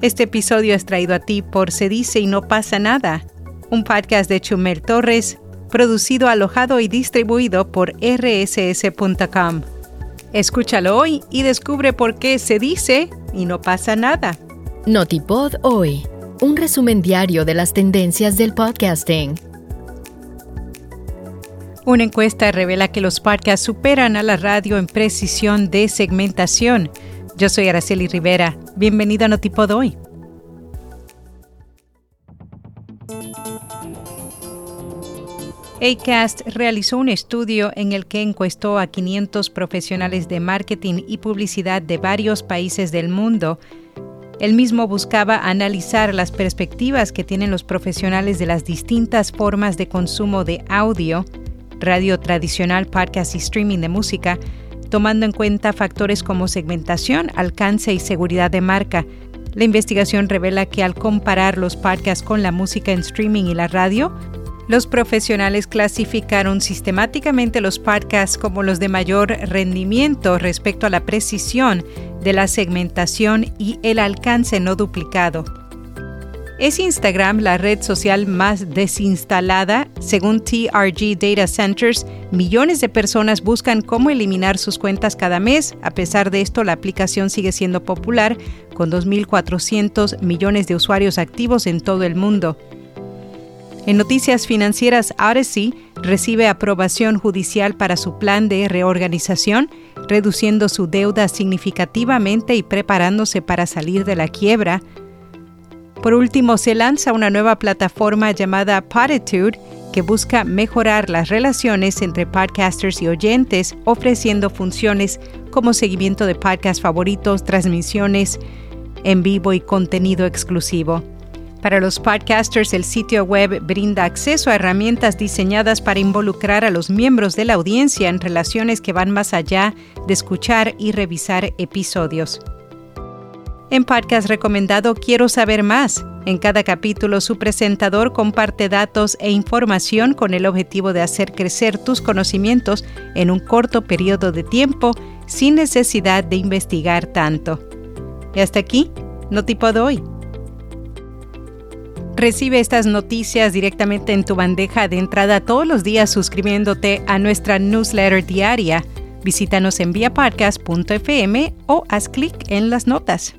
Este episodio es traído a ti por Se dice y no pasa nada, un podcast de Chumel Torres, producido, alojado y distribuido por rss.com. Escúchalo hoy y descubre por qué se dice y no pasa nada. Notipod hoy, un resumen diario de las tendencias del podcasting. Una encuesta revela que los podcasts superan a la radio en precisión de segmentación yo soy Araceli Rivera. Bienvenido a Notipod hoy. ACAST realizó un estudio en el que encuestó a 500 profesionales de marketing y publicidad de varios países del mundo. El mismo buscaba analizar las perspectivas que tienen los profesionales de las distintas formas de consumo de audio, radio tradicional, podcast y streaming de música, tomando en cuenta factores como segmentación, alcance y seguridad de marca. La investigación revela que al comparar los podcasts con la música en streaming y la radio, los profesionales clasificaron sistemáticamente los podcasts como los de mayor rendimiento respecto a la precisión de la segmentación y el alcance no duplicado. ¿Es Instagram la red social más desinstalada? Según TRG Data Centers, millones de personas buscan cómo eliminar sus cuentas cada mes. A pesar de esto, la aplicación sigue siendo popular, con 2.400 millones de usuarios activos en todo el mundo. En noticias financieras, Odyssey recibe aprobación judicial para su plan de reorganización, reduciendo su deuda significativamente y preparándose para salir de la quiebra. Por último, se lanza una nueva plataforma llamada Poditude que busca mejorar las relaciones entre podcasters y oyentes, ofreciendo funciones como seguimiento de podcast favoritos, transmisiones en vivo y contenido exclusivo. Para los podcasters, el sitio web brinda acceso a herramientas diseñadas para involucrar a los miembros de la audiencia en relaciones que van más allá de escuchar y revisar episodios. En podcast recomendado Quiero saber más. En cada capítulo su presentador comparte datos e información con el objetivo de hacer crecer tus conocimientos en un corto periodo de tiempo sin necesidad de investigar tanto. Y hasta aquí, no tipo de hoy. Recibe estas noticias directamente en tu bandeja de entrada todos los días suscribiéndote a nuestra newsletter diaria. Visítanos en viapodcast.fm o haz clic en las notas.